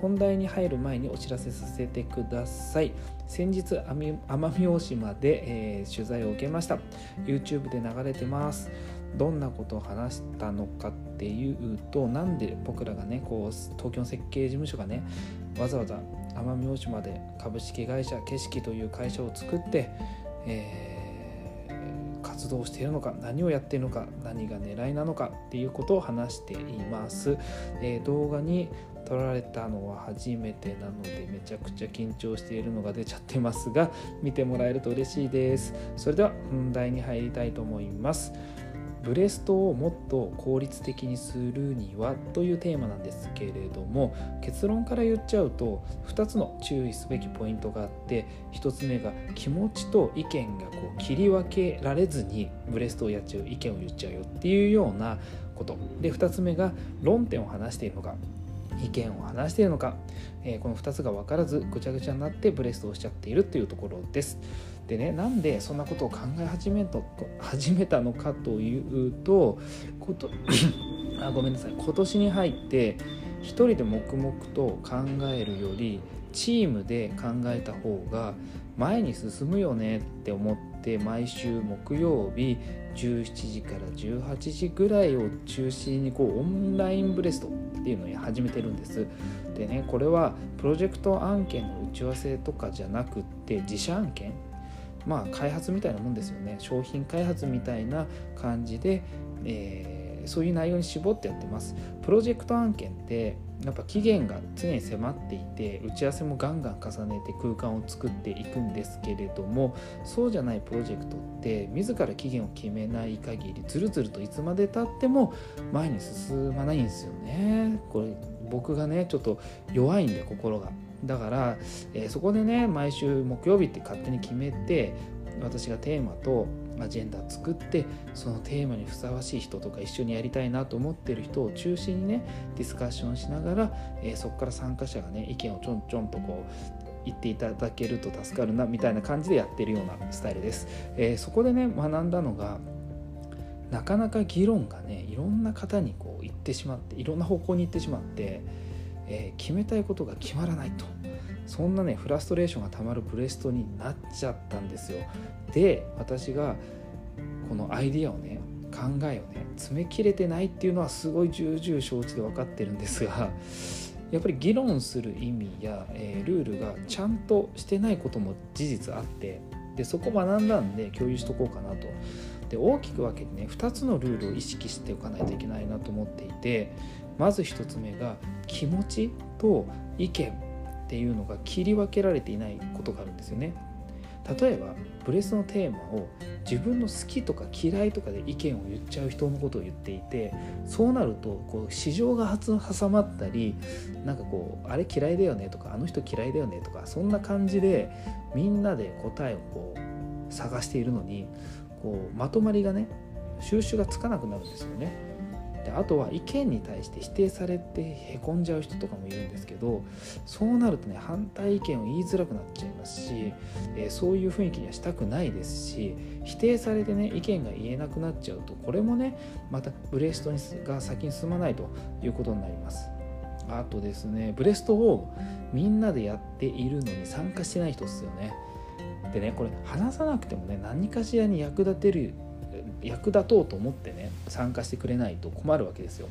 本題に入る前にお知らせさせてください。先日奄美大島で、えー、取材を受けました。YouTube で流れてます。どんなことを話したのかっていうとなんで僕らがねこう東京の設計事務所がねわざわざ奄美大島で株式会社景色という会社を作って、えー、活動しているのか何をやっているのか何が狙いなのかっていうことを話しています、えー、動画に撮られたのは初めてなのでめちゃくちゃ緊張しているのが出ちゃってますが見てもらえると嬉しいです。それでは本題に入りたいと思います。ブレストをもっと効率的にするにはというテーマなんですけれども結論から言っちゃうと2つの注意すべきポイントがあって1つ目が気持ちと意見がこう切り分けられずにブレストをやっちゃう。意見を言っちゃうよっていうようなことで2つ目が論点を話しているのか意見を話しているのか、えー、この2つが分からずぐちゃぐちゃになってブレストをしちゃっているというところです。でねなんでそんなことを考え始めた始めたのかというとことあごめんなさい今年に入って一人で黙々と考えるよりチームで考えた方が前に進むよねって思って毎週木曜日17時から18時ぐらいを中心にこうオンラインブレストっていうのを始めてるんです。でねこれはプロジェクト案件の打ち合わせとかじゃなくって自社案件？まあ開発みたいなもんですよね。商品開発みたいな感じで、えー、そういう内容に絞ってやってます。プロジェクト案件ってやっぱ期限が常に迫っていて打ち合わせもガンガン重ねて空間を作っていくんですけれどもそうじゃないプロジェクトって自ら期限を決めない限りずるずるといつまでたっても前に進まないんですよね。これ僕がねちょっと弱いんで心が。だから、えー、そこでね毎週木曜日って勝手に決めて私がテーマとアジェンダ作ってそのテーマにふさわしい人とか一緒にやりたいなと思ってる人を中心にねディスカッションしながら、えー、そこから参加者がね意見をちょんちょんとこう言っていただけると助かるなみたいな感じでやってるようなスタイルです。えー、そこでね学んだのがなかなか議論がねいろんな方にこう言ってしまっていろんな方向に行ってしまって、えー、決めたいことが決まらないとそんなねフラストレーションがたまるブレストになっちゃったんですよ。で私がこのアイディアをね考えをね詰めきれてないっていうのはすごい重々承知で分かってるんですが やっぱり議論する意味や、えー、ルールがちゃんとしてないことも事実あってでそこ学んだんで共有しとこうかなと。で大きく分けてね2つのルールを意識しておかないといけないなと思っていてまず1つ目が気持ちと意見。っていうのが切り分けられていないことがあるんですよね例えばブレスのテーマを自分の好きとか嫌いとかで意見を言っちゃう人のことを言っていてそうなるとこう市場が挟まったりなんかこうあれ嫌いだよねとかあの人嫌いだよねとかそんな感じでみんなで答えをこう探しているのにこうまとまりがね収集がつかなくなるんですよね。であとは意見に対して否定されてへこんじゃう人とかもいるんですけどそうなるとね反対意見を言いづらくなっちゃいますし、えー、そういう雰囲気にはしたくないですし否定されてね意見が言えなくなっちゃうとこれもねまたブレストが先に進まないということになります。あとですねブレストをみんなでやっているのに参加してない人ですよね。でねこれ話さなくてもね何かしらに役立てる役立とうと思ってね参加してくれないと困るわけですよ。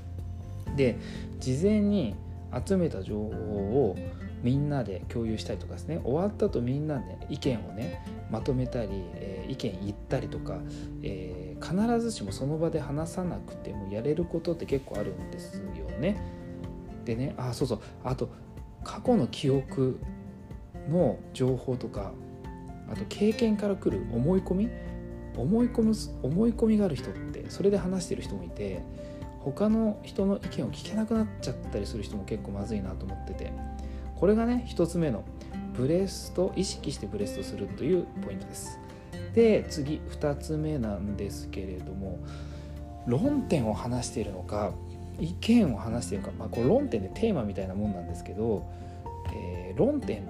で事前に集めた情報をみんなで共有したりとかですね終わったとみんなで意見をねまとめたり、えー、意見言ったりとか、えー、必ずしもその場で話さなくてもやれることって結構あるんですよね。でねあそうそうあと過去の記憶の情報とかあと経験からくる思い込み思い込む思い込みがある人ってそれで話してる人もいて他の人の意見を聞けなくなっちゃったりする人も結構まずいなと思っててこれがね1つ目のブレスト意識してブレストするというポイントです。で次2つ目なんですけれども論点を話しているのか意見を話しているのか、まあ、これ論点でテーマみたいなもんなんですけど、えー、論点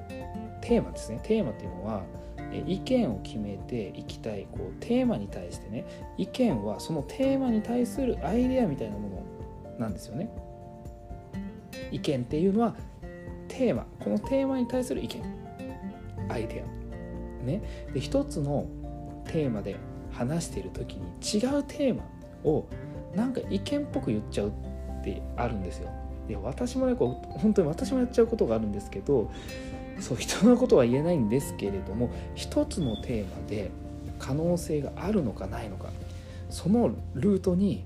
テーマですね。テーマっていうのは意見を決めていきたいこうテーマに対してね。意見はそのテーマに対するアイデアみたいなものなんですよね。意見っていうのはテーマ。このテーマに対する意見。アイデア。ね。で一つのテーマで話している時に違うテーマをなんか意見っぽく言っちゃうってあるんですよ。で私もねこう本当に私もやっちゃうことがあるんですけどそう人のことは言えないんですけれども一つのテーマで可能性があるのかないのかそのルートに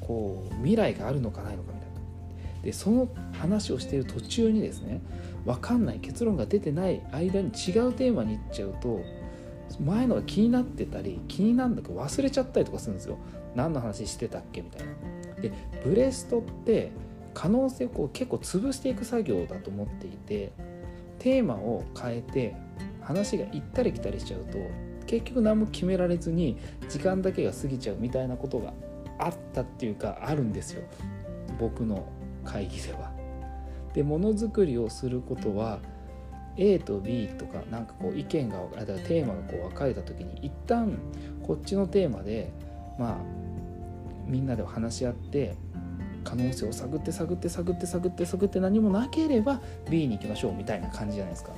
こう未来があるのかないのかみたいな。でその話をしている途中にですね分かんない結論が出てない間に違うテーマに行っちゃうと前のが気になってたり気になるんだけど忘れちゃったりとかするんですよ。何の話してたっけみたいな。でブレストって可能性をこう結構潰していく作業だと思っていてテーマを変えて話が行ったり来たりしちゃうと結局何も決められずに時間だけが過ぎちゃうみたいなことがあったっていうかあるんですよ僕の会議では。でものづくりをすることは A と B とかなんかこう意見がだからテーマがこう分かれた時に一旦こっちのテーマでまあみんなで話し合って可能性を探って探って探って探って探って何もなければ B に行きましょうみたいな感じじゃないですか。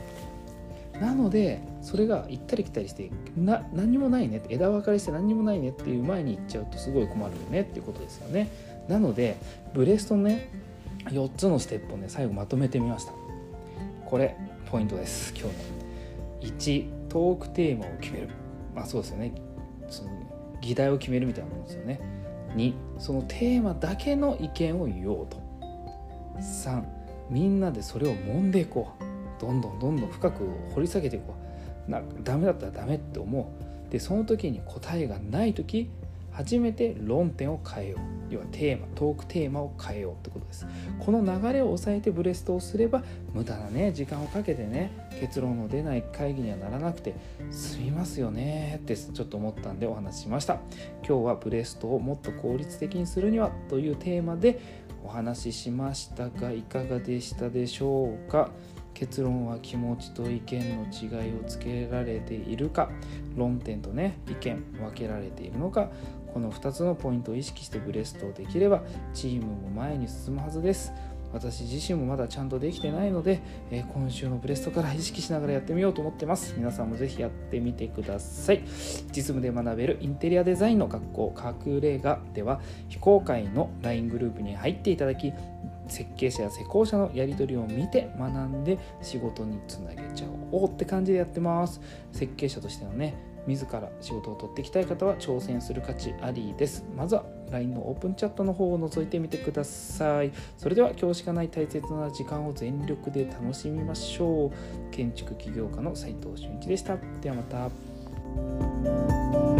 なのでそれが行ったり来たりしてな何もないねって枝分かれして何もないねっていう前に行っちゃうとすごい困るよねっていうことですよね。なのでブレストのね4つのステップをね最後まとめてみました。これポイントです今日の。1トークテーマを決める。まあそうですよね。その議題を決めるみたいなものですよね。2そのテーマだけの意見を言おうと。3みんなでそれを揉んでいこう。どんどんどんどん深く掘り下げていこう。なダメだったらダメって思う。でその時に答えがない時初めて論点を変えよう。要はテーマトークテーマを変えようってことです。この流れを抑えてブレストをすれば無駄なね時間をかけてね結論の出ない会議にはならなくて済みますよねってちょっと思ったんでお話ししました。今日はブレストをもっと効率的にするにはというテーマでお話ししましたがいかがでしたでしょうか？結論は気持ちと意見の違いをつけられているか？論点とね意見分けられているのか？この2つのポイントを意識してブレストをできればチームも前に進むはずです。私自身もまだちゃんとできてないので、えー、今週のブレストから意識しながらやってみようと思ってます。皆さんもぜひやってみてください。実務で学べるインテリアデザインの学校隠れ家では非公開の LINE グループに入っていただき設計者や施工者のやり取りを見て学んで仕事につなげちゃおうって感じでやってます。設計者としてのね自ら仕事を取っていきたい方は挑戦する価値ありです。まずは LINE のオープンチャットの方を覗いてみてください。それでは今日しかない大切な時間を全力で楽しみましょう。建築起業家の斉藤俊一でした。ではまた。